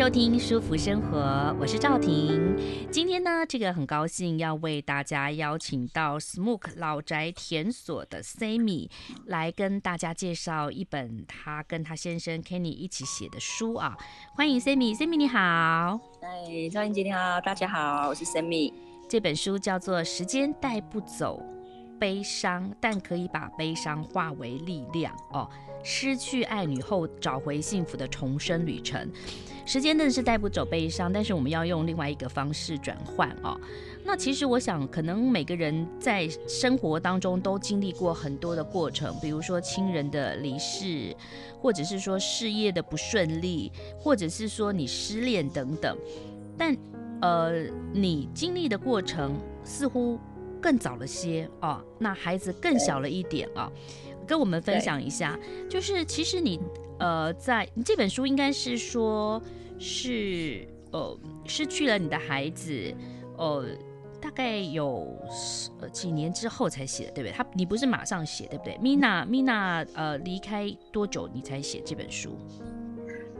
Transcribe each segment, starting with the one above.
收听《舒服生活》，我是赵婷。今天呢，这个很高兴要为大家邀请到 Smoke 老宅田所的 Sammy 来跟大家介绍一本他跟他先生 Kenny 一起写的书啊。欢迎 Sammy，Sammy 你好。哎，赵婷姐你好，大家好，我是 Sammy。这本书叫做《时间带不走悲伤，但可以把悲伤化为力量》哦。失去爱女后找回幸福的重生旅程，时间真的是带不走悲伤，但是我们要用另外一个方式转换哦。那其实我想，可能每个人在生活当中都经历过很多的过程，比如说亲人的离世，或者是说事业的不顺利，或者是说你失恋等等。但呃，你经历的过程似乎更早了些哦，那孩子更小了一点啊。跟我们分享一下，就是其实你呃，在你这本书应该是说，是呃失去了你的孩子，呃，大概有呃几年之后才写的，对不对？他你不是马上写，对不对？Mina Mina 呃离开多久你才写这本书？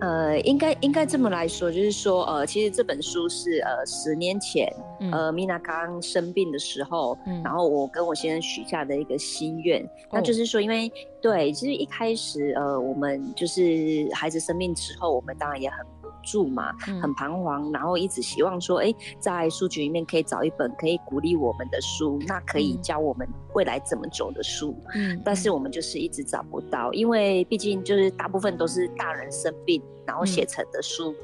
呃，应该应该这么来说，就是说，呃，其实这本书是呃十年前，嗯、呃，Mina 刚生病的时候，嗯、然后我跟我先生许下的一个心愿，嗯、那就是说，因为对，其实一开始，呃，我们就是孩子生病之后，我们当然也很。住嘛，很彷徨，然后一直希望说，哎，在书局里面可以找一本可以鼓励我们的书，那可以教我们未来怎么走的书。嗯，但是我们就是一直找不到，因为毕竟就是大部分都是大人生病，然后写成的书。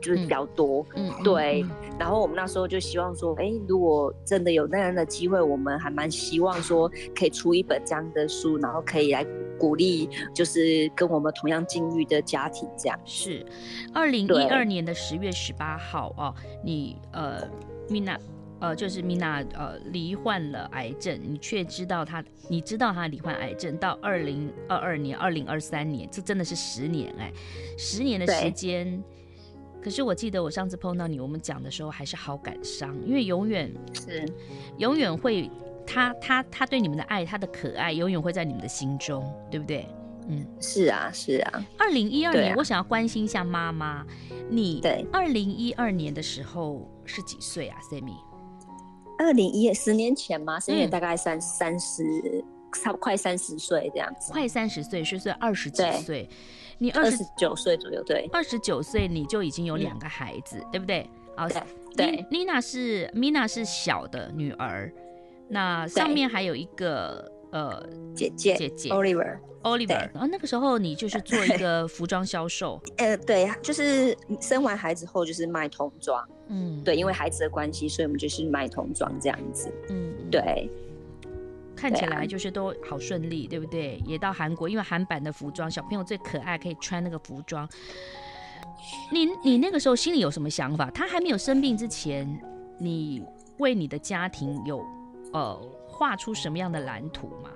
就是比较多，嗯，对。然后我们那时候就希望说，哎，如果真的有那样的机会，我们还蛮希望说可以出一本这样的书，然后可以来鼓励，就是跟我们同样境遇的家庭这样。是，二零一二年的十月十八号哦，你呃，Mina，呃，就是 Mina，呃，罹患了癌症，你却知道她，你知道她罹患癌症，到二零二二年、二零二三年，这真的是十年哎，十年的时间。可是我记得我上次碰到你，我们讲的时候还是好感伤，因为永远是永远会他他他对你们的爱，他的可爱永远会在你们的心中，对不对？嗯，是啊是啊。二零一二年，我想要关心一下妈妈，你对二零一二年的时候是几岁啊，Sammy？二零一十年前吗？十年大概三三十，差不快三十岁这样子，快三十岁，是岁二十几岁。你二十九岁左右，对，二十九岁你就已经有两个孩子，嗯、对不对？好，对，Nina 是 Mina 是小的女儿，那上面还有一个呃姐姐姐姐。Oliver Oliver，然后那个时候你就是做一个服装销售，呃，对，就是生完孩子后就是卖童装，嗯，对，因为孩子的关系，所以我们就是卖童装这样子，嗯，对。看起来就是都好顺利，对，不对？也到韩国，因为韩版的服装，小朋友最可爱，可以穿那个服装。你你那个时候心里有什么想法？他还没有生病之前，你为你的家庭有呃画出什么样的蓝图吗？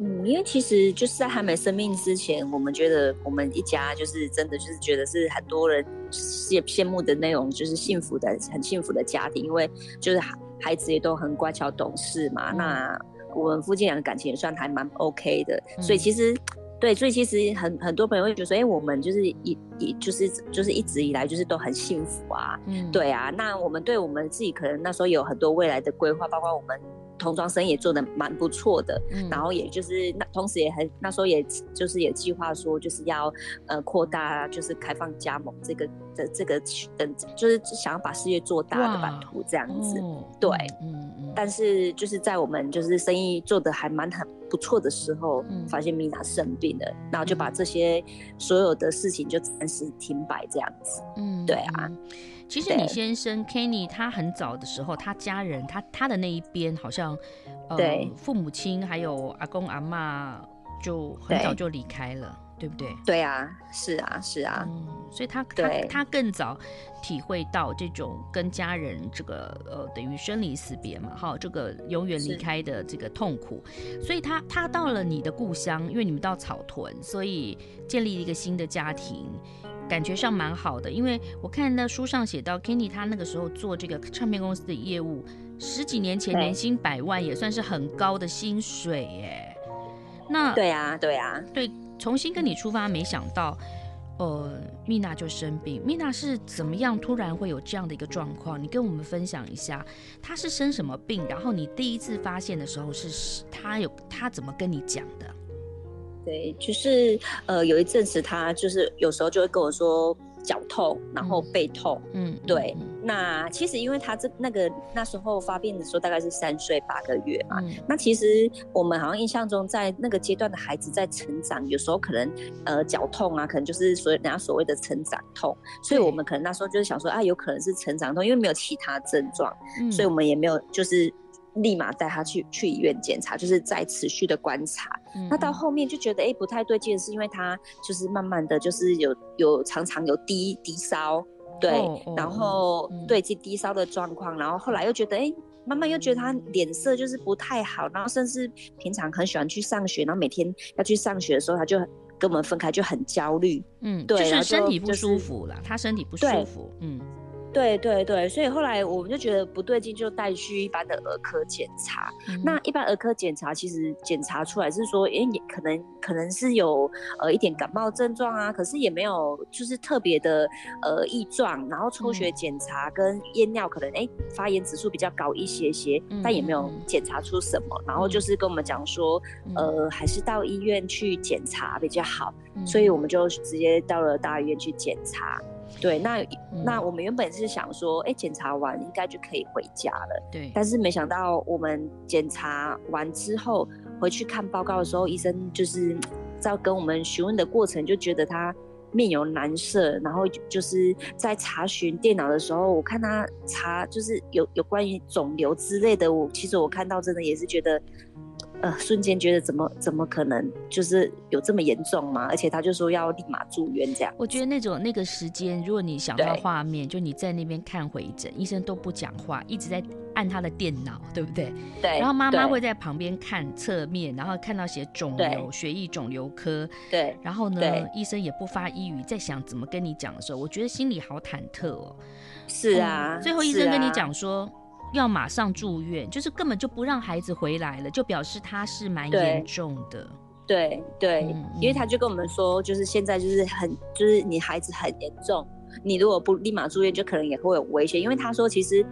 嗯，因为其实就是在还没生病之前，我们觉得我们一家就是真的就是觉得是很多人羡羡慕的那种，就是幸福的很幸福的家庭，因为就是孩子也都很乖巧懂事嘛。嗯、那我们夫妻俩的感情也算还蛮 OK 的，嗯、所以其实，对，所以其实很很多朋友会觉得说，哎、欸，我们就是一一就是就是一直以来就是都很幸福啊，嗯，对啊，那我们对我们自己可能那时候有很多未来的规划，包括我们。童装生意也做的蛮不错的，嗯、然后也就是那同时也很那时候也就是也计划说就是要呃扩大就是开放加盟这个的这个等就是想要把事业做大的版图这样子，哦、对，嗯嗯，但是就是在我们就是生意做的还蛮很不错的时候，嗯、发现 Mina 生病了，然后就把这些所有的事情就暂时停摆这样子，嗯，对啊。其实你先生 Kenny 他很早的时候，他家人他他的那一边好像，呃，父母亲还有阿公阿妈就很早就离开了，对不对？对啊，是啊，是啊。嗯，所以他他他更早体会到这种跟家人这个呃等于生离死别嘛，哈，这个永远离开的这个痛苦。所以他他到了你的故乡，因为你们到草屯，所以建立一个新的家庭，感觉上蛮好的。因为我看那书上写到，Kenny 他那个时候做这个唱片公司的业务，十几年前年薪百万也算是很高的薪水耶。那对啊，对啊，对。重新跟你出发，没想到，呃，蜜娜就生病。蜜娜是怎么样突然会有这样的一个状况？你跟我们分享一下，她是生什么病？然后你第一次发现的时候是她有她怎么跟你讲的？对，就是呃，有一阵子他就是有时候就会跟我说。脚痛，然后背痛，嗯，对。嗯、那其实因为他这那个那时候发病的时候大概是三岁八个月嘛，嗯、那其实我们好像印象中在那个阶段的孩子在成长，有时候可能呃脚痛啊，可能就是所人家所谓的成长痛，所以我们可能那时候就是想说啊，有可能是成长痛，因为没有其他症状，嗯、所以我们也没有就是。立马带他去去医院检查，就是在持续的观察。嗯、那到后面就觉得哎、欸、不太对劲，是因为他就是慢慢的就是有有常常有低低烧，对，哦哦、然后、嗯、对这低烧的状况，然后后来又觉得哎、欸，慢慢又觉得他脸色就是不太好，然后甚至平常很喜欢去上学，然后每天要去上学的时候，他就跟我们分开就很焦虑，嗯，对，就是身体不舒服了，就是、他身体不舒服，嗯。对对对，所以后来我们就觉得不对劲，就带去一般的儿科检查。嗯、那一般儿科检查其实检查出来是说，哎，也可能可能是有呃一点感冒症状啊，可是也没有就是特别的呃异状。然后抽血检查跟验尿可能哎发炎指数比较高一些些，嗯、但也没有检查出什么。嗯、然后就是跟我们讲说，嗯、呃，还是到医院去检查比较好。嗯、所以我们就直接到了大医院去检查。对，那、嗯、那我们原本是想说，哎，检查完应该就可以回家了。对，但是没想到我们检查完之后回去看报告的时候，医生就是在跟我们询问的过程，就觉得他面有难色，然后就是在查询电脑的时候，我看他查就是有有关于肿瘤之类的，我其实我看到真的也是觉得。呃，瞬间觉得怎么怎么可能，就是有这么严重吗？而且他就说要立马住院这样。我觉得那种那个时间，如果你想到画面，就你在那边看回诊，医生都不讲话，一直在按他的电脑，对不对？对。然后妈妈会在旁边看侧面，然后看到写肿瘤，血液肿瘤科。对。然后呢，医生也不发一语，在想怎么跟你讲的时候，我觉得心里好忐忑哦。是啊。嗯、最后医生跟你讲说。要马上住院，就是根本就不让孩子回来了，就表示他是蛮严重的。对对，嗯、因为他就跟我们说，就是现在就是很，就是你孩子很严重，你如果不立马住院，就可能也会有危险。因为他说，其实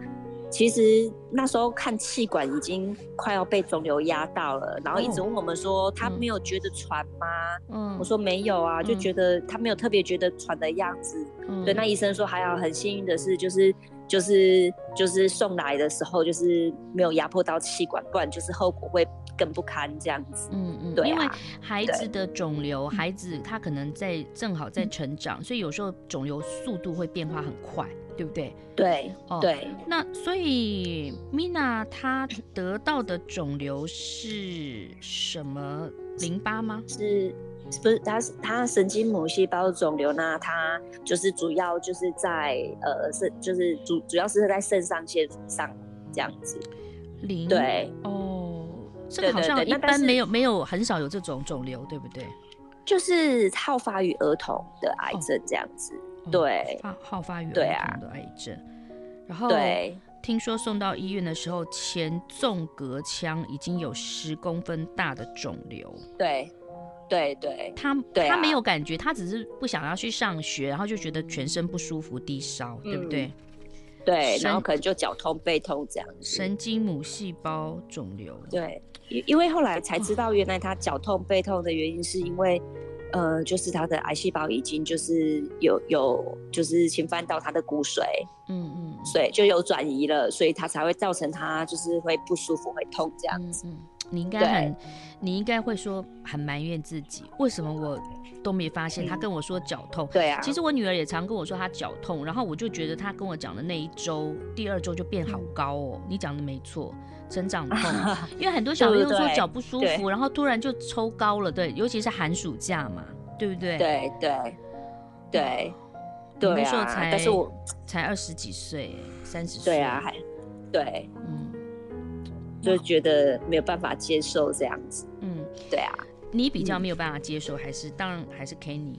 其实那时候看气管已经快要被肿瘤压到了，然后一直问我们说，他没有觉得喘吗？嗯，我说没有啊，就觉得他没有特别觉得喘的样子。嗯、对，那医生说还好，很幸运的是就是。就是就是送来的时候，就是没有压迫到气管，不然就是后果会更不堪这样子。嗯嗯，对、啊，因为孩子的肿瘤，孩子他可能在正好在成长，嗯、所以有时候肿瘤速度会变化很快，对不对？对，哦，对。那所以米娜她得到的肿瘤是什么？淋巴吗？是。不是，他是他神经母细胞肿瘤，那他就是主要就是在呃肾，就是主主要是在肾上腺上这样子。零对哦，这个好像一般没有没有很少有这种肿瘤，对不对？就是好发于儿童的癌症这样子，哦、对，好好发于儿童的癌症。啊、然后对，听说送到医院的时候，前纵隔腔已经有十公分大的肿瘤。对。对对，他他没有感觉，他只是不想要去上学，然后就觉得全身不舒服、低烧，对不对？对，然后可能就脚痛、背痛这样子。神经母细胞肿瘤。对，因因为后来才知道，原来他脚痛、背痛的原因是因为，呃，就是他的癌细胞已经就是有有就是侵犯到他的骨髓，嗯嗯，所以就有转移了，所以他才会造成他就是会不舒服、会痛这样子。嗯你应该很，你应该会说很埋怨自己，为什么我都没发现？他跟我说脚痛，对啊。其实我女儿也常跟我说她脚痛，然后我就觉得她跟我讲的那一周，第二周就变好高哦。嗯、你讲的没错，成长痛，因为很多小朋友说脚不舒服，对对对，然后突然就抽高了，对，尤其是寒暑假嘛。对不对？对对对对那时候才，但是我才二十几岁，三十岁，对啊，还对，嗯，就觉得没有办法接受这样子，嗯，对啊，你比较没有办法接受，还是当然还是 Kenny，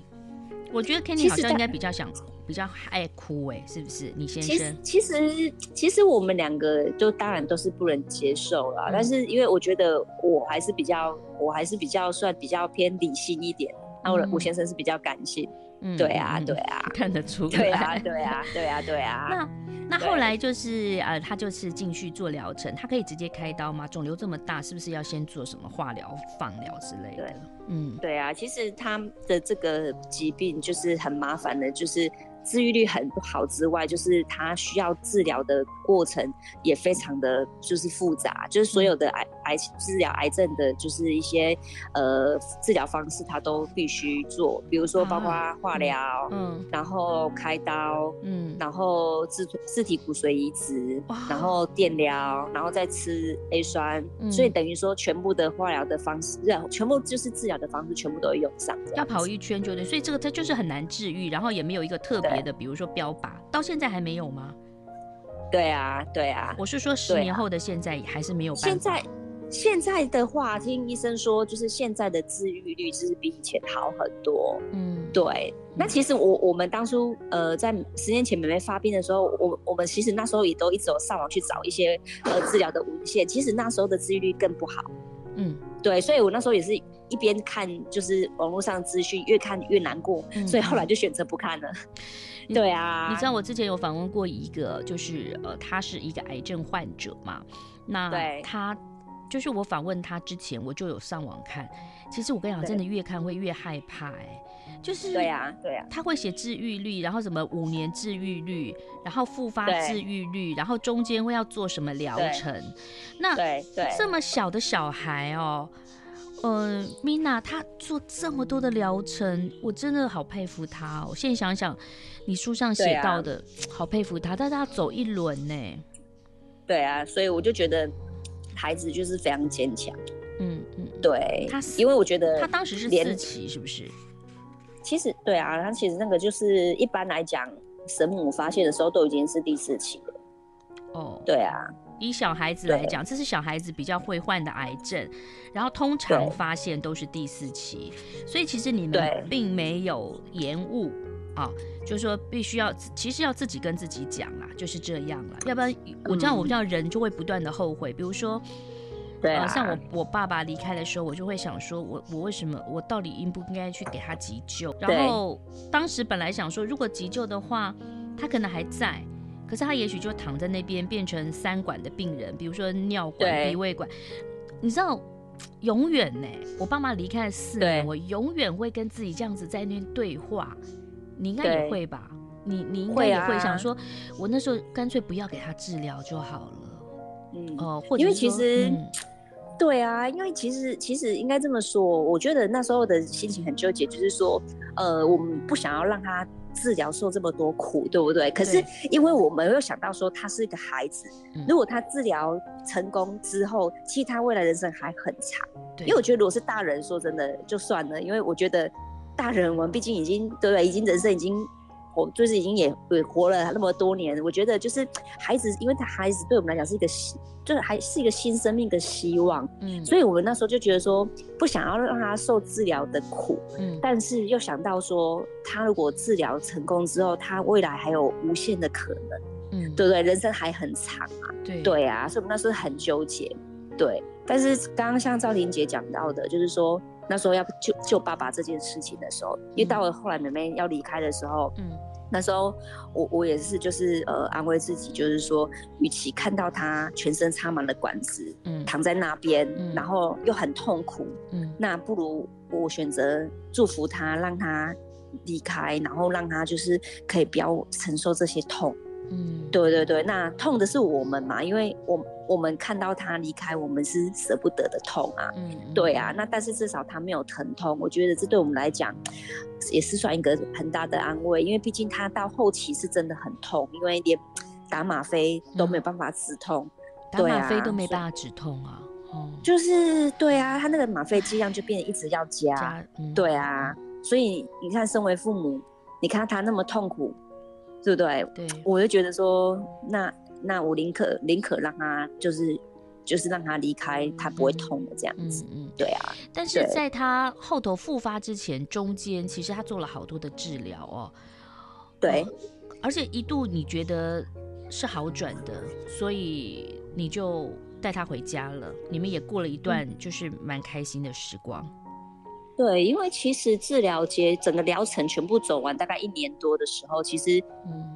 我觉得 Kenny 好像应该比较想。比较爱哭哎，是不是？你先生？其实其实其实我们两个就当然都是不能接受了。嗯、但是因为我觉得我还是比较，我还是比较算比较偏理性一点。那我、嗯、我先生是比较感性。嗯，对啊，对啊，看得出来。对啊，对啊，对啊，对啊。那那后来就是呃，他就是进去做疗程，他可以直接开刀吗？肿瘤这么大，是不是要先做什么化疗、放疗之类的？对，嗯，对啊。其实他的这个疾病就是很麻烦的，就是。治愈率很不好之外，就是他需要治疗的过程也非常的就是复杂，就是所有的癌癌治疗癌症的，就是一些呃治疗方式，他都必须做，比如说包括化疗，嗯，然后开刀，嗯，然后自自体骨髓移植，然后电疗，然后再吃 A 酸，嗯，所以等于说全部的化疗的方式，全部就是治疗的方式，全部都会用上，要跑一圈就对，所以这个它就是很难治愈，然后也没有一个特别。别的，比如说标靶，到现在还没有吗？对啊，对啊。我是说，十年后的现在还是没有办法。现在现在的话，听医生说，就是现在的治愈率就是比以前好很多。嗯，对。那其实我我们当初呃，在十年前妹妹发病的时候，我我们其实那时候也都一直有上网去找一些呃治疗的文献，其实那时候的治愈率更不好。嗯，对。所以我那时候也是。一边看就是网络上资讯，越看越难过，嗯、所以后来就选择不看了。对啊，你知道我之前有访问过一个，就是呃，他是一个癌症患者嘛。那他对就是我访问他之前，我就有上网看。其实我跟你讲，真的越看会越害怕、欸，哎，就是对呀，对呀。他会写治愈率，然后什么五年治愈率，然后复发治愈率，然后中间会要做什么疗程。那对对这么小的小孩哦、喔。呃，Mina，她做这么多的疗程，我真的好佩服她哦。我现在想想，你书上写到的，啊、好佩服她，但是她走一轮呢。对啊，所以我就觉得孩子就是非常坚强。嗯嗯，对，他因为我觉得他当时是四期，是不是？其实对啊，他其实那个就是一般来讲，神母发现的时候都已经是第四期了。哦，对啊。以小孩子来讲，这是小孩子比较会患的癌症，然后通常发现都是第四期，所以其实你们并没有延误啊，就是说必须要，其实要自己跟自己讲啦，就是这样了，要不然我这样我知道人就会不断的后悔，比如说，对啊，像我我爸爸离开的时候，我就会想说，我我为什么我到底应不应该去给他急救？然后当时本来想说，如果急救的话，他可能还在。可是他也许就躺在那边，变成三管的病人，比如说尿管、鼻胃管。你知道，永远呢，我爸妈离开了四年，我永远会跟自己这样子在那边对话。你应该也会吧？你你应该也会想说，啊、我那时候干脆不要给他治疗就好了。嗯哦，或者因为其实，嗯、对啊，因为其实其实应该这么说，我觉得那时候的心情很纠结，就是说，呃，我们不想要让他。治疗受这么多苦，对不对？可是因为我们又想到说他是一个孩子，如果他治疗成功之后，其实他未来人生还很长。因为我觉得如果是大人，说真的就算了，因为我觉得大人我们毕竟已经对不对？已经人生已经。我就是已经也也活了那么多年，我觉得就是孩子，因为他孩子对我们来讲是一个新，就是还是一个新生命的希望，嗯，所以我们那时候就觉得说不想要让他受治疗的苦，嗯，但是又想到说他如果治疗成功之后，他未来还有无限的可能，嗯，对不对？人生还很长啊，对对啊，所以我们那时候很纠结，对。但是刚刚像赵玲姐讲到的，就是说。那时候要救救爸爸这件事情的时候，因为到了后来妹妹要离开的时候，嗯，那时候我我也是就是呃安慰自己，就是说，与其看到他全身插满了管子，嗯，躺在那边，嗯，然后又很痛苦，嗯，那不如我选择祝福他，让他离开，然后让他就是可以不要承受这些痛。嗯，对对对，那痛的是我们嘛，因为我我们看到他离开，我们是舍不得的痛啊。嗯，对啊，那但是至少他没有疼痛，我觉得这对我们来讲也是算一个很大的安慰，因为毕竟他到后期是真的很痛，因为连打吗啡都没有办法止痛，嗯、打吗啡都没办法止痛啊。哦，就是对啊，他那个吗啡剂量就变得一直要加，加嗯、对啊。所以你看，身为父母，你看他那么痛苦，对不对？对，我就觉得说，那那我宁可宁可让他就是就是让他离开，他不会痛的这样子。嗯嗯，对啊。但是在他后头复发之前，中间其实他做了好多的治疗哦。对、哦，而且一度你觉得是好转的，所以你就带他回家了。你们也过了一段就是蛮开心的时光。对，因为其实治疗节整个疗程全部走完，大概一年多的时候，其实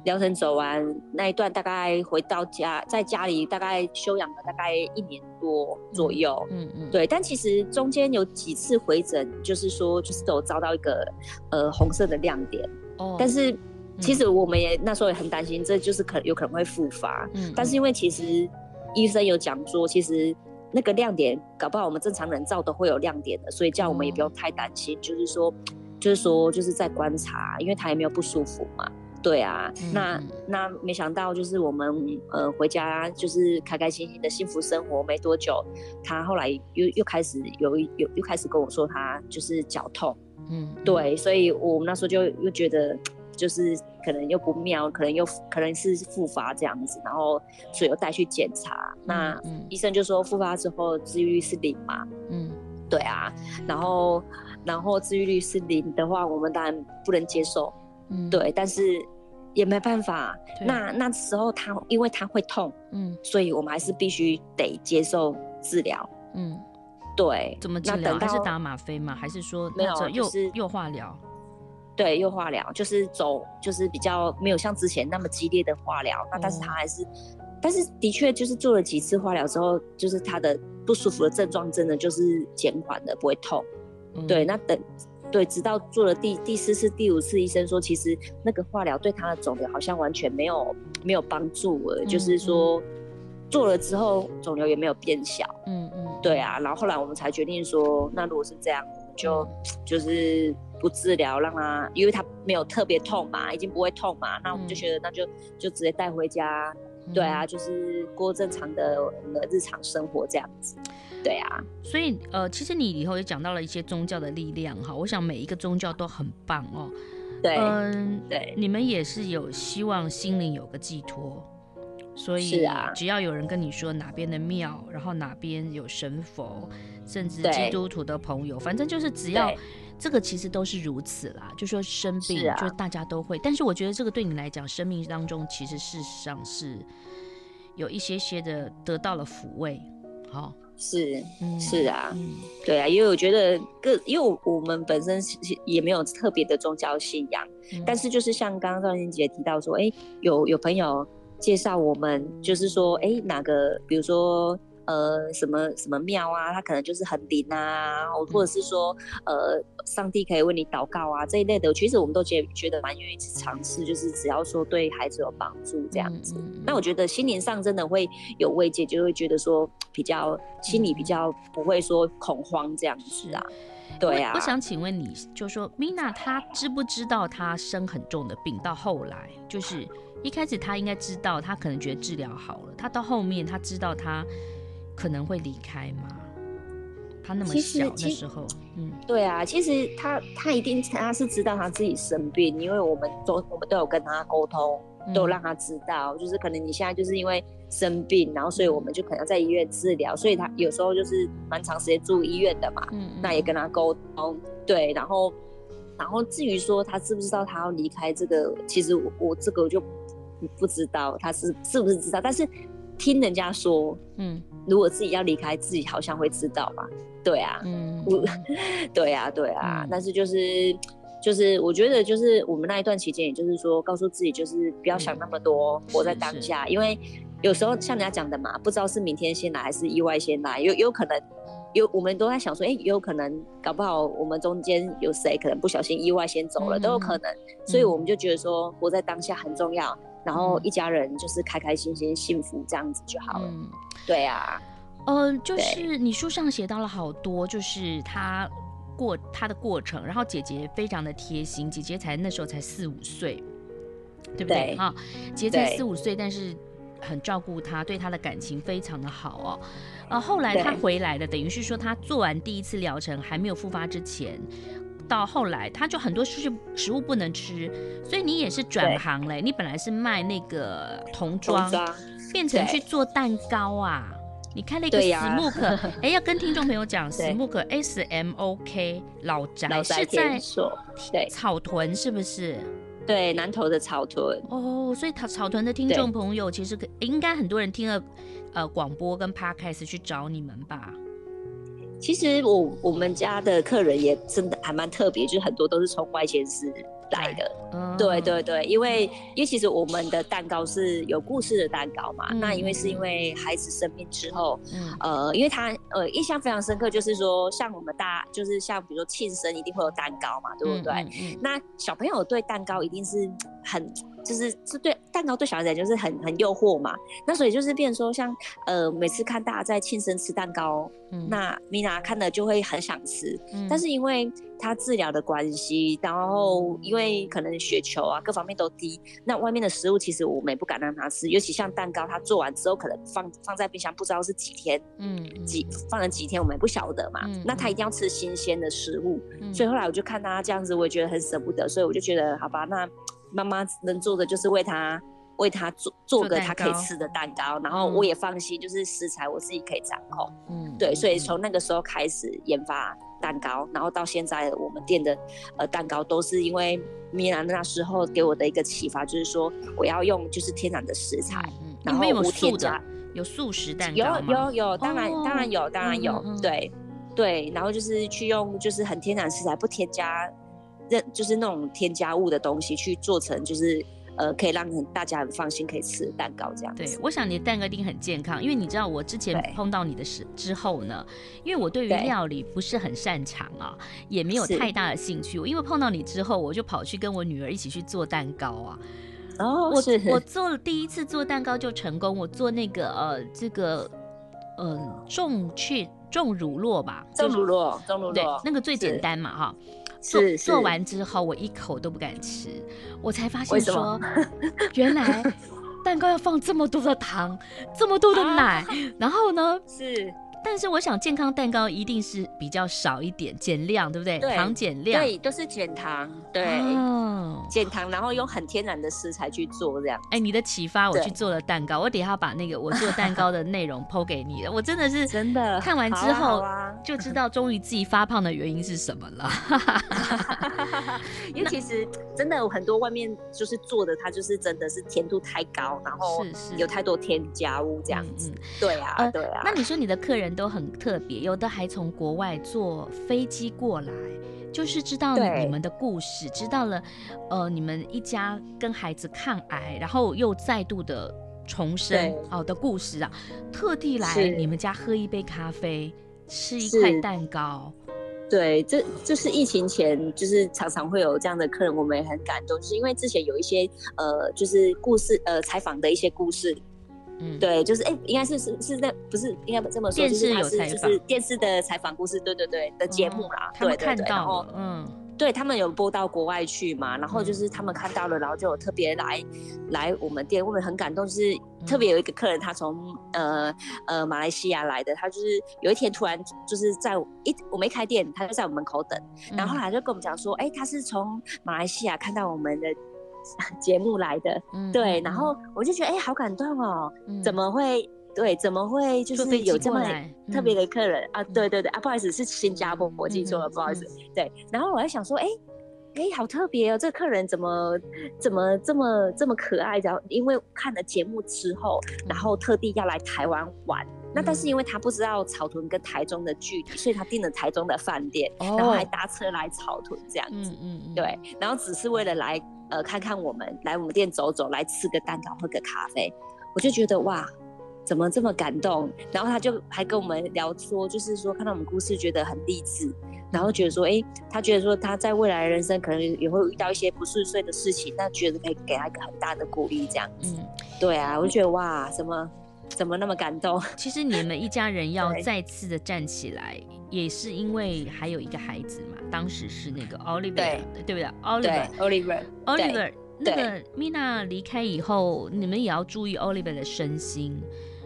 疗程走完那一段，大概回到家，在家里大概休养了大概一年多左右。嗯嗯，嗯，对。但其实中间有几次回诊，就是说就是都有遭到一个呃红色的亮点。哦，但是。其实我们也那时候也很担心，这就是可有可能会复发。嗯，但是因为其实医生有讲说，其实那个亮点搞不好我们正常人照都会有亮点的，所以叫我们也不用太担心。就是说，就是说，就是在观察，因为他也没有不舒服嘛。对啊，那那没想到就是我们呃回家就是开开心心的幸福生活没多久，他后来又又开始有一有又开始跟我说他就是脚痛。嗯，对，所以我们那时候就又觉得。就是可能又不妙，可能又可能是复发这样子，然后所以又带去检查，嗯、那医生就说复发之后治愈率是零嘛，嗯，对啊，然后然后治愈率是零的话，我们当然不能接受，嗯，对，但是也没办法，那那时候他因为他会痛，嗯，所以我们还是必须得接受治疗，嗯，对，怎么治疗？还是打吗啡吗？还是说没有，就是又化疗？对，又化疗就是走，就是比较没有像之前那么激烈的化疗。那但是他还是，但是的确就是做了几次化疗之后，就是他的不舒服的症状真的就是减缓了，不会痛。嗯、对，那等对，直到做了第第四次、第五次，医生说其实那个化疗对他的肿瘤好像完全没有没有帮助了，嗯、就是说做了之后肿瘤也没有变小。嗯嗯，对啊，然后后来我们才决定说，那如果是这样，就就是。不治疗，让他，因为他没有特别痛嘛，已经不会痛嘛，那我们就觉得那就就直接带回家，嗯、对啊，就是过正常的日常生活这样子，对啊。所以呃，其实你以后也讲到了一些宗教的力量哈，我想每一个宗教都很棒哦。对，嗯，对，你们也是有希望心灵有个寄托，所以只要有人跟你说哪边的庙，然后哪边有神佛，甚至基督徒的朋友，反正就是只要。这个其实都是如此啦，就说生病，啊、就是大家都会。但是我觉得这个对你来讲，生命当中其实事实上是有一些些的得到了抚慰。好、哦，是，是啊，嗯、对啊，因为我觉得各，因为我们本身也没有特别的宗教信仰，嗯、但是就是像刚刚赵英姐提到说，哎，有有朋友介绍我们，就是说，哎，哪个，比如说。呃，什么什么庙啊，他可能就是很灵啊，或者是说，呃，上帝可以为你祷告啊这一类的，其实我们都觉得觉得蛮愿意去尝试，就是只要说对孩子有帮助这样子。嗯嗯、那我觉得心灵上真的会有慰藉，就会觉得说比较心里比较不会说恐慌这样子啊。对啊。我，我想请问你，就说 Mina 她知不知道她生很重的病？到后来就是一开始她应该知道，她可能觉得治疗好了，她到后面她知道她。可能会离开吗？他那么小的时候，嗯，对啊，其实他他一定他是知道他自己生病，因为我们都我们都有跟他沟通，都让他知道，嗯、就是可能你现在就是因为生病，然后所以我们就可能要在医院治疗，所以他有时候就是蛮长时间住医院的嘛，嗯，那也跟他沟通，对，然后然后至于说他知不知道他要离开这个，其实我我这个我就不知道他是是不是知道，但是听人家说，嗯。如果自己要离开，自己好像会知道吧？对啊，嗯，我，对啊，对啊。嗯、但是就是就是，我觉得就是我们那一段期间，也就是说，告诉自己就是不要想那么多，嗯、活在当下。因为有时候像人家讲的嘛，不知道是明天先来还是意外先来，有有可能有我们都在想说，哎、欸，有可能搞不好我们中间有谁可能不小心意外先走了，嗯、都有可能。所以我们就觉得说，活在当下很重要。然后一家人就是开开心心、幸福这样子就好了。嗯，对啊，呃，就是你书上写到了好多，就是他过他的过程。然后姐姐非常的贴心，姐姐才那时候才四五岁，对不对？哈，姐姐才四五岁，但是很照顾他，对他的感情非常的好哦。呃，后来他回来了，等于是说他做完第一次疗程还没有复发之前。到后来，他就很多食食物不能吃，所以你也是转行嘞。你本来是卖那个童装，变成去做蛋糕啊。你开了一个 Smook，哎、欸，要跟听众朋友讲 Smoke S M O K 老宅，是在对草屯是不是？对，南投的草屯。哦，所以草草屯的听众朋友其实可应该很多人听了呃广播跟 Podcast 去找你们吧。其实我我们家的客人也真的还蛮特别，就是很多都是从外县市来的。嗯、对对对，因为因为其实我们的蛋糕是有故事的蛋糕嘛。嗯、那因为是因为孩子生病之后，嗯、呃，因为他呃印象非常深刻，就是说像我们大就是像比如说庆生一定会有蛋糕嘛，对不对？嗯、那小朋友对蛋糕一定是很。就是是对蛋糕对小孩子就是很很诱惑嘛，那所以就是变成说像呃每次看大家在庆生吃蛋糕，嗯，那米娜看了就会很想吃，嗯，但是因为他治疗的关系，然后因为可能血球啊各方面都低，那外面的食物其实我们也不敢让他吃，尤其像蛋糕，他做完之后可能放放在冰箱不知道是几天，嗯，几放了几天我们也不晓得嘛，嗯，那他一定要吃新鲜的食物，嗯，所以后来我就看他这样子，我也觉得很舍不得，所以我就觉得好吧，那。妈妈能做的就是为他为他做做个他可以吃的蛋糕，然后我也放心，就是食材我自己可以掌控。嗯，对，所以从那个时候开始研发蛋糕，然后到现在我们店的呃蛋糕都是因为米兰那时候给我的一个启发，就是说我要用就是天然的食材，嗯、然后无添加，有素食蛋糕有有有，当然、哦、当然有当然有，嗯嗯嗯。对对，然后就是去用就是很天然食材，不添加。就是那种添加物的东西去做成，就是呃，可以让大家很放心可以吃的蛋糕这样子。对，我想你的蛋糕一定很健康，因为你知道我之前碰到你的时之后呢，因为我对于料理不是很擅长啊，也没有太大的兴趣。我因为碰到你之后，我就跑去跟我女儿一起去做蛋糕啊。哦，我我做了第一次做蛋糕就成功，我做那个呃这个呃重去重乳酪吧，重乳酪，重乳酪，对，那个最简单嘛哈。做做完之后，我一口都不敢吃，我才发现说，原来蛋糕要放这么多的糖，这么多的奶，然后呢，是。但是我想健康蛋糕一定是比较少一点，减量，对不对？对糖减量，对，都是减糖，对，哦、减糖，然后用很天然的食材去做这样。哎，你的启发，我去做了蛋糕，我等一下把那个我做蛋糕的内容 po 给你了。我真的是真的看完之后啊就知道，终于自己发胖的原因是什么了。因为其实真的有很多外面就是做的，它就是真的是甜度太高，然后有太多添加物这样子。对啊，呃、对啊。那你说你的客人？都很特别，有的还从国外坐飞机过来，就是知道你们的故事，知道了，呃，你们一家跟孩子抗癌，然后又再度的重生对哦的故事啊，特地来你们家喝一杯咖啡，吃一块蛋糕。对，这就是疫情前，就是常常会有这样的客人，我们也很感动，就是因为之前有一些呃，就是故事呃，采访的一些故事。嗯，对，就是哎，应该是是是在不是应该这么说，电视有采访，就是电视的采访故事，对对对的节目啦，他们看到，然后嗯，对他们有播到国外去嘛，然后就是他们看到了，然后就有特别来来我们店，我们很感动，就是特别有一个客人，他从呃呃马来西亚来的，他就是有一天突然就是在一我没开店，他就在我们门口等，然后后来就跟我们讲说，哎，他是从马来西亚看到我们的。节目来的，嗯、对，然后我就觉得哎、欸，好感动哦，嗯、怎么会？对，怎么会？就是有这么特别的客人、嗯、啊？对对对啊，不好意思，是新加坡，我记错了，嗯、不好意思。对，然后我还想说，哎、欸，哎、欸，好特别哦，这个客人怎么怎么这么这么可爱？然后因为看了节目之后，然后特地要来台湾玩。嗯、那但是因为他不知道草屯跟台中的距离，所以他订了台中的饭店，哦、然后还搭车来草屯这样子。嗯嗯嗯。对，然后只是为了来。呃，看看我们来我们店走走，来吃个蛋糕，喝个咖啡，我就觉得哇，怎么这么感动？然后他就还跟我们聊说，就是说看到我们故事觉得很励志，然后觉得说，哎、欸，他觉得说他在未来的人生可能也会遇到一些不顺遂的事情，那觉得可以给他一个很大的鼓励，这样子。嗯，对啊，我就觉得哇，什么怎么那么感动？其实你们一家人要再次的站起来，也是因为还有一个孩子嘛。当时是那个 Oliver，对，对不对？Oliver，Oliver，Oliver，那个 Mina 离开以后，你们也要注意 Oliver 的身心，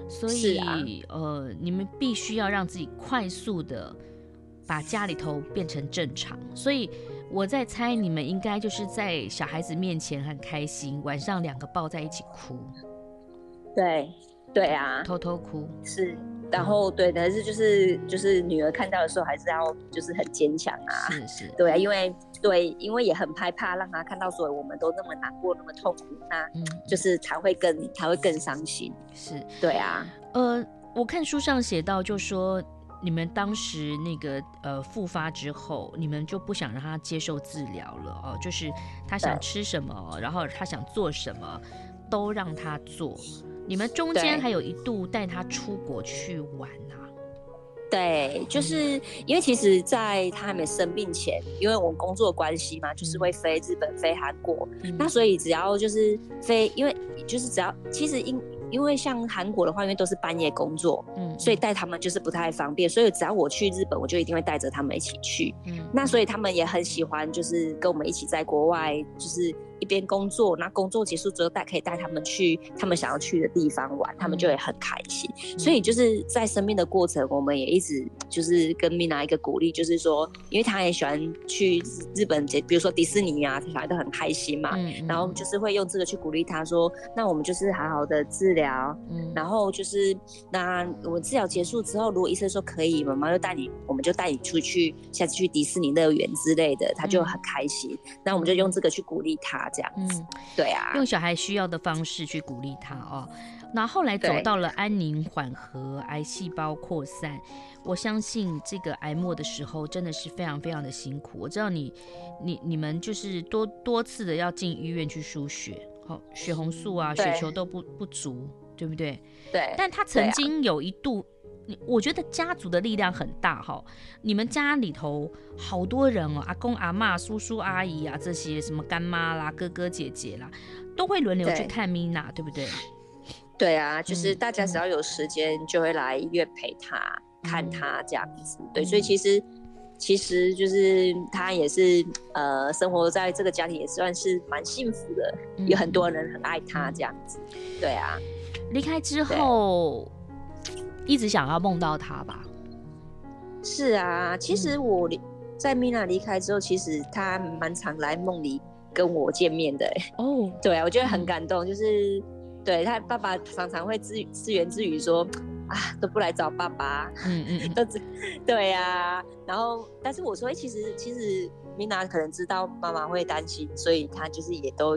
所以、啊、呃，你们必须要让自己快速的把家里头变成正常。所以我在猜你们应该就是在小孩子面前很开心，晚上两个抱在一起哭。对，对啊，偷偷哭是。然后对，但是就是就是女儿看到的时候，还是要就是很坚强啊。是是，对啊，因为对，因为也很害怕让她看到所以我们都那么难过，那么痛苦，那嗯，就是才会更才会更伤心。是，对啊。呃，我看书上写到，就说你们当时那个呃复发之后，你们就不想让她接受治疗了哦，就是她想吃什么，然后她想做什么，都让她做。你们中间还有一度带他出国去玩啊？对，就是因为其实，在他还没生病前，因为我们工作关系嘛，就是会飞日本、飞韩国，嗯、那所以只要就是飞，因为就是只要其实因因为像韩国的话，因为都是半夜工作，嗯，所以带他们就是不太方便，所以只要我去日本，我就一定会带着他们一起去，嗯，那所以他们也很喜欢，就是跟我们一起在国外，就是。一边工作，那工作结束之后带可以带他们去他们想要去的地方玩，他们就会很开心。嗯、所以就是在生病的过程，我们也一直就是跟 Mina 一个鼓励，就是说，因为他也喜欢去日本，比如说迪士尼啊，他都很开心嘛。然后就是会用这个去鼓励他说，那我们就是好好的治疗，嗯、然后就是那我们治疗结束之后，如果医生说可以，妈妈就带你，我们就带你出去，下次去迪士尼乐园之类的，他就很开心。嗯、那我们就用这个去鼓励他。这样子，嗯，对啊，用小孩需要的方式去鼓励他哦。那后来走到了安宁缓和，癌细胞扩散，我相信这个癌末的时候真的是非常非常的辛苦。我知道你，你你们就是多多次的要进医院去输血，好，血红素啊，血球都不不足，对不对？对。但他曾经有一度。我觉得家族的力量很大哈，你们家里头好多人哦，阿公阿嬷、叔叔阿姨啊，这些什么干妈啦、哥哥姐姐啦，都会轮流去看 Mina，对，对不对？对啊，就是大家只要有时间就会来医院陪他、嗯、看他这样子。对，所以其实其实就是他也是呃，生活在这个家庭也算是蛮幸福的，嗯、有很多人很爱他这样子。对啊，离开之后。一直想要梦到他吧？是啊，其实我在 Mina 离开之后，其实他蛮常来梦里跟我见面的。哦，对啊，我觉得很感动，就是对他爸爸常常会自自言自语说啊，都不来找爸爸，嗯嗯，都对啊。然后，但是我说，其实其实 Mina 可能知道妈妈会担心，所以他就是也都。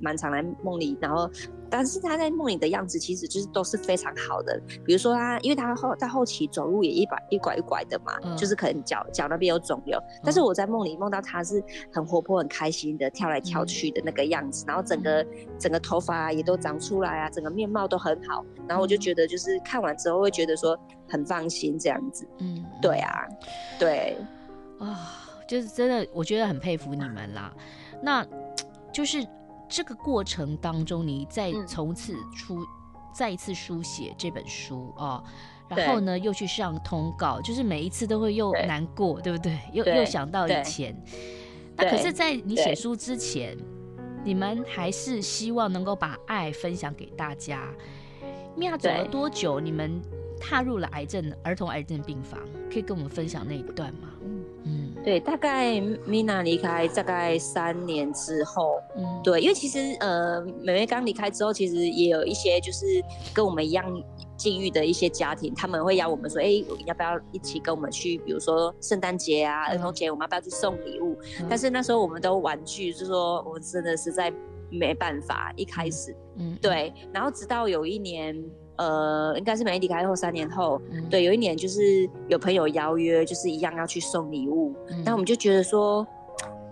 蛮常来梦里，然后，但是他在梦里的样子其实就是都是非常好的。比如说他，因为他后在后期走路也一拐一拐一拐的嘛，嗯、就是可能脚脚那边有肿瘤。嗯、但是我在梦里梦到他是很活泼、很开心的跳来跳去的那个样子，嗯、然后整个整个头发也都长出来啊，整个面貌都很好。然后我就觉得，就是看完之后会觉得说很放心这样子。嗯，对啊，对啊，就是真的，我觉得很佩服你们啦。那就是。这个过程当中，你再从此出，嗯、再一次书写这本书啊，然后呢，又去上通告，就是每一次都会又难过，对，对不对？又对又想到以前。那可是，在你写书之前，你们还是希望能够把爱分享给大家。Mina 走了多久？你们踏入了癌症儿童癌症病房，可以跟我们分享那一段吗？对，大概 Mina 离开大概三年之后，嗯，对，因为其实呃，妹妹刚离开之后，其实也有一些就是跟我们一样境遇的一些家庭，他们会邀我们说，哎，要不要一起跟我们去，比如说圣诞节啊、儿童节，我们要不要去送礼物？嗯、但是那时候我们都玩具，就是说我们真的实在没办法，一开始，嗯，对，然后直到有一年。呃，应该是妹妹离开后三年后，嗯、对，有一年就是有朋友邀约，就是一样要去送礼物，那、嗯、我们就觉得说，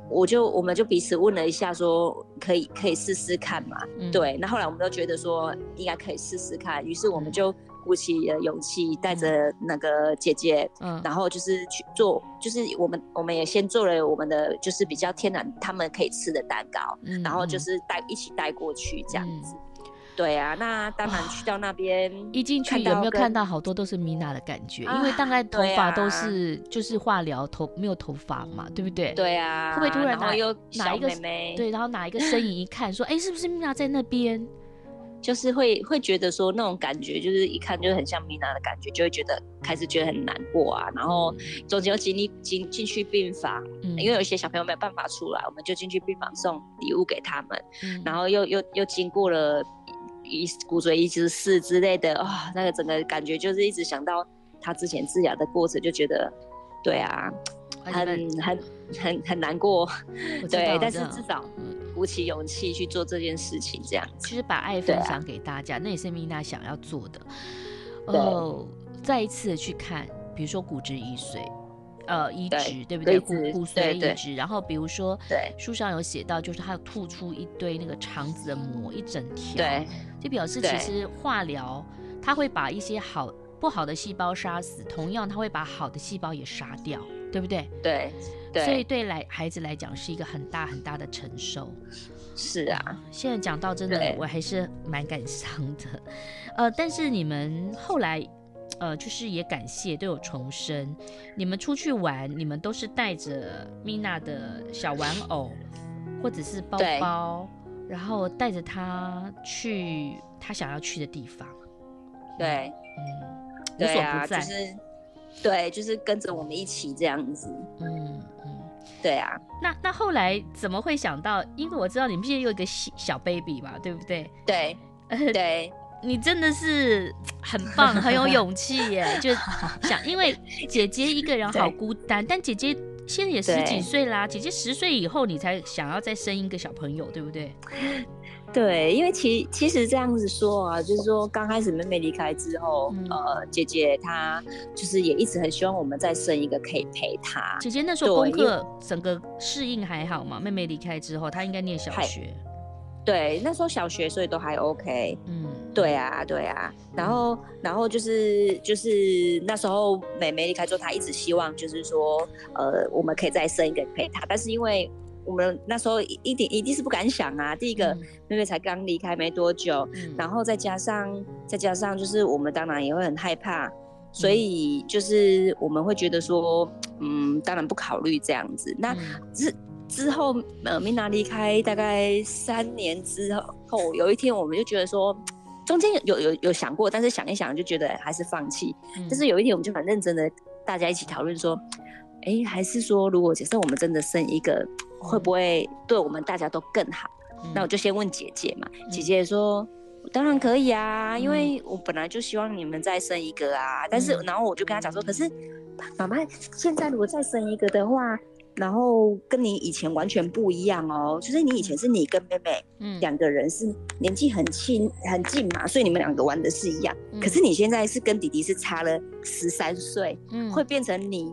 我就我们就彼此问了一下，说可以可以试试看嘛，嗯、对，那后来我们都觉得说应该可以试试看，于是我们就鼓起了勇气，带着那个姐姐，嗯，然后就是去做，就是我们我们也先做了我们的就是比较天然他们可以吃的蛋糕，嗯、然后就是带一起带过去这样子。嗯对啊，那当然去到那边一进去有没有看到好多都是 Mina 的感觉？啊、因为大概头发都是就是化疗头没有头发嘛，对不对？对啊，会不会突然哪有哪一个对，然后哪一个身影一看说，哎，是不是 Mina 在那边？就是会会觉得说那种感觉，就是一看就很像米娜的感觉，就会觉得开始觉得很难过啊。然后中间又经历进进去病房，嗯，因为有一些小朋友没有办法出来，我们就进去病房送礼物给他们，嗯，然后又又又经过了移骨髓移植室之类的，啊、哦，那个整个感觉就是一直想到他之前治疗的过程，就觉得，对啊，很很很很难过，对，但是至少。鼓起勇气去做这件事情，这样其实把爱分享给大家，啊、那也是米娜想要做的。哦，再一次的去看，比如说骨质移髓，呃，移植对，对不对？骨骨髓移植，然后比如说，对，书上有写到，就是他吐出一堆那个肠子的膜，一整条，对，就表示其实化疗他会把一些好不好的细胞杀死，同样他会把好的细胞也杀掉，对不对？对。所以对来孩子来讲是一个很大很大的承受，是啊。现在讲到真的，我还是蛮感伤的。呃，但是你们后来，呃，就是也感谢都有重生。你们出去玩，你们都是带着 Mina 的小玩偶或者是包包，然后带着他去他想要去的地方。对，嗯，无所不在。对，就是跟着我们一起这样子。嗯嗯，对啊。那那后来怎么会想到？因为我知道你们现在有一个小 baby 嘛，对不对？对，对。你真的是很棒，很有勇气耶！就想，因为姐姐一个人好 孤单，但姐姐现在也十几岁啦。姐姐十岁以后，你才想要再生一个小朋友，对不对？对，因为其其实这样子说啊，就是说刚开始妹妹离开之后，嗯、呃，姐姐她就是也一直很希望我们再生一个可以陪她。姐姐那时候功课整个适应还好嘛？妹妹离开之后，她应该念小学。对，那时候小学，所以都还 OK。嗯，对啊，对啊。然后，然后就是就是那时候妹妹离开之后，她一直希望就是说，呃，我们可以再生一个陪她，但是因为。我们那时候一定一定是不敢想啊！第一个、嗯、妹妹才刚离开没多久，嗯、然后再加上再加上就是我们当然也会很害怕，所以就是我们会觉得说，嗯，当然不考虑这样子。那之之后，呃，Mina 离开大概三年之后，有一天我们就觉得说，中间有有有想过，但是想一想就觉得还是放弃。嗯、但是有一天我们就很认真的大家一起讨论说，哎，还是说如果假设我们真的生一个。会不会对我们大家都更好？嗯、那我就先问姐姐嘛。嗯、姐姐说：“当然可以啊，嗯、因为我本来就希望你们再生一个啊。嗯”但是，然后我就跟他讲说：“可是，妈妈现在如果再生一个的话，然后跟你以前完全不一样哦。就是你以前是你跟妹妹，嗯，两个人是年纪很亲很近嘛，所以你们两个玩的是一样。嗯、可是你现在是跟弟弟是差了十三岁，嗯，会变成你。”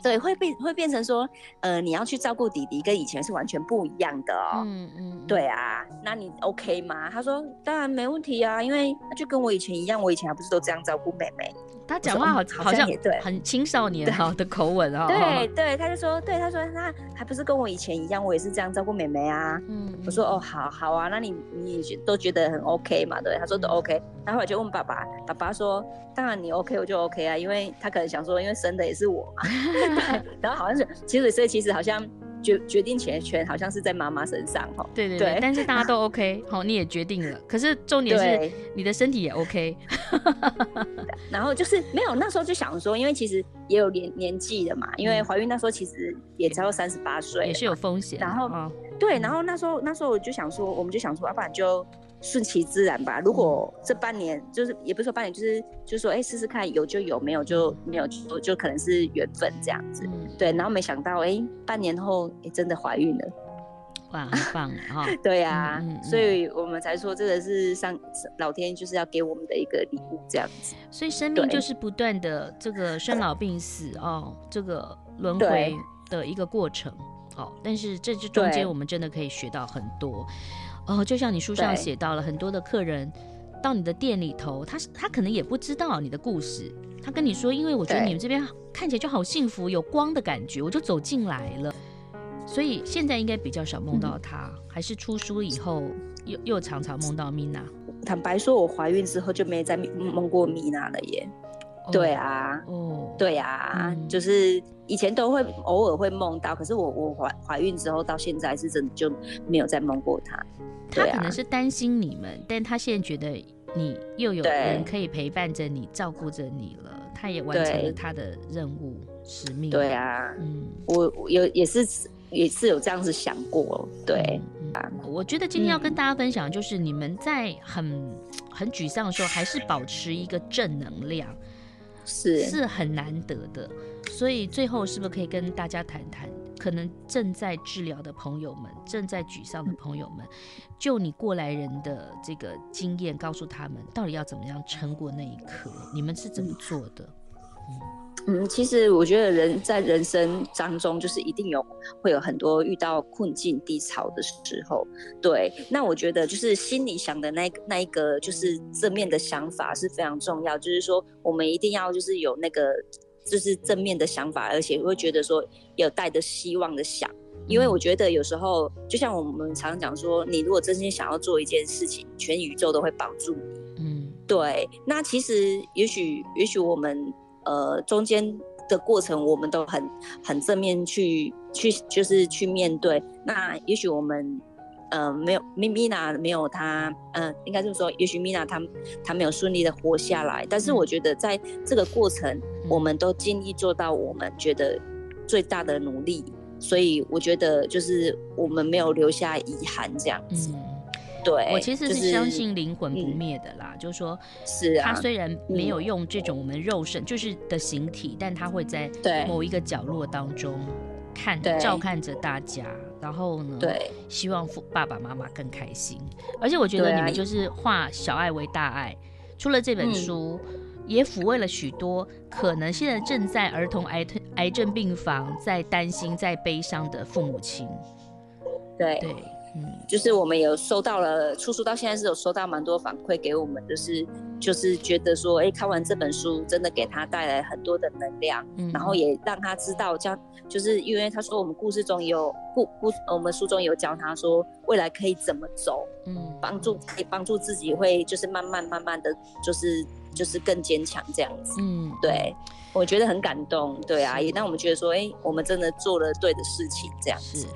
对，会变会变成说，呃，你要去照顾弟弟，跟以前是完全不一样的哦。嗯嗯，对啊，那你 OK 吗？他说当然没问题啊，因为就跟我以前一样，我以前还不是都这样照顾妹妹。他讲话好好像也对，很青少年哈的口吻啊。对对，他就说，对他说，那还不是跟我以前一样，我也是这样照顾妹妹啊。嗯，我说哦，好好啊，那你你都觉得很 OK 嘛？对，他说都 OK。然后我就问爸爸，爸爸说，当然你 OK 我就 OK 啊，因为他可能想说，因为生的也是我嘛。对 然后好像是，其实所以其实好像。决决定权权好像是在妈妈身上哈，对对对，对但是大家 都 OK，好，你也决定了，可是重点是你的身体也 OK，然后就是没有那时候就想说，因为其实也有年年纪的嘛，因为怀孕那时候其实也超过三十八岁，也是有风险，然后、哦、对，然后那时候那时候我就想说，我们就想说，要不然就。顺其自然吧。如果这半年就是也不是说半年，就是就是说，哎，试试看有就有，没有就没有，就就可能是缘分这样子。嗯、对，然后没想到，哎，半年后，哎，真的怀孕了。哇，很棒哈！对呀、啊，嗯嗯嗯、所以我们才说这个是上老天就是要给我们的一个礼物这样子。所以生命就是不断的这个生老病死哦，这个轮回的一个过程。好，但是这这中间我们真的可以学到很多。哦，就像你书上写到了很多的客人到你的店里头，他他可能也不知道你的故事，他跟你说，因为我觉得你们这边看起来就好幸福，有光的感觉，我就走进来了。所以现在应该比较少梦到他，嗯、还是出书以后又又常常梦到 Mina。坦白说，我怀孕之后就没再梦过 Mina 了耶。对啊，哦，对啊，嗯就是以前都会偶尔会梦到，可是我我怀怀孕之后到现在是真的就没有再梦过他。他可能是担心你们，但他现在觉得你又有人可以陪伴着你，照顾着你了，他也完成了他的任务使命。对啊，嗯，我我有也是也是有这样子想过，对。嗯嗯、我觉得今天要跟大家分享，就是你们在很很沮丧的时候，还是保持一个正能量，是是很难得的。所以最后是不是可以跟大家谈谈？可能正在治疗的朋友们，正在沮丧的朋友们，就你过来人的这个经验，告诉他们到底要怎么样撑过那一刻。你们是怎么做的？嗯，其实我觉得人在人生当中，就是一定有会有很多遇到困境低潮的时候。对，那我觉得就是心里想的那那一个，就是正面的想法是非常重要。就是说，我们一定要就是有那个。就是正面的想法，而且会觉得说有带着希望的想，因为我觉得有时候就像我们常常讲说，你如果真心想要做一件事情，全宇宙都会帮助你。嗯，对。那其实也许也许我们呃中间的过程，我们都很很正面去去就是去面对。那也许我们。呃，没有米米娜没有她，嗯、呃，应该这么说，也许米娜她她没有顺利的活下来，但是我觉得在这个过程，嗯、我们都尽力做到我们觉得最大的努力，所以我觉得就是我们没有留下遗憾这样子。嗯、对，我其实是相信灵魂不灭的啦，就是、说，是啊，他虽然没有用这种我们肉身、嗯、就是的形体，但他会在某一个角落当中。看，照看着大家，然后呢，对，希望父爸爸妈妈更开心。而且我觉得你们就是化小爱为大爱，出了这本书，嗯、也抚慰了许多可能现在正在儿童癌癌症病房，在担心、在悲伤的父母亲。对对。嗯，就是我们有收到了出书到现在是有收到蛮多反馈给我们，就是就是觉得说，哎、欸，看完这本书真的给他带来很多的能量，嗯，然后也让他知道，这样就是因为他说我们故事中有故故，我们书中有教他说未来可以怎么走，嗯，帮助可以帮助自己会就是慢慢慢慢的就是就是更坚强这样子，嗯，对，我觉得很感动，对啊，也让我们觉得说，哎、欸，我们真的做了对的事情这样子。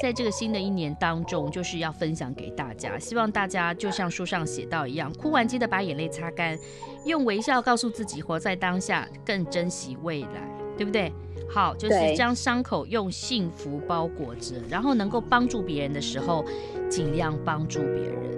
在这个新的一年当中，就是要分享给大家，希望大家就像书上写到一样，哭完记得把眼泪擦干，用微笑告诉自己活在当下，更珍惜未来，对不对？好，就是将伤口用幸福包裹着，然后能够帮助别人的时候，尽量帮助别人。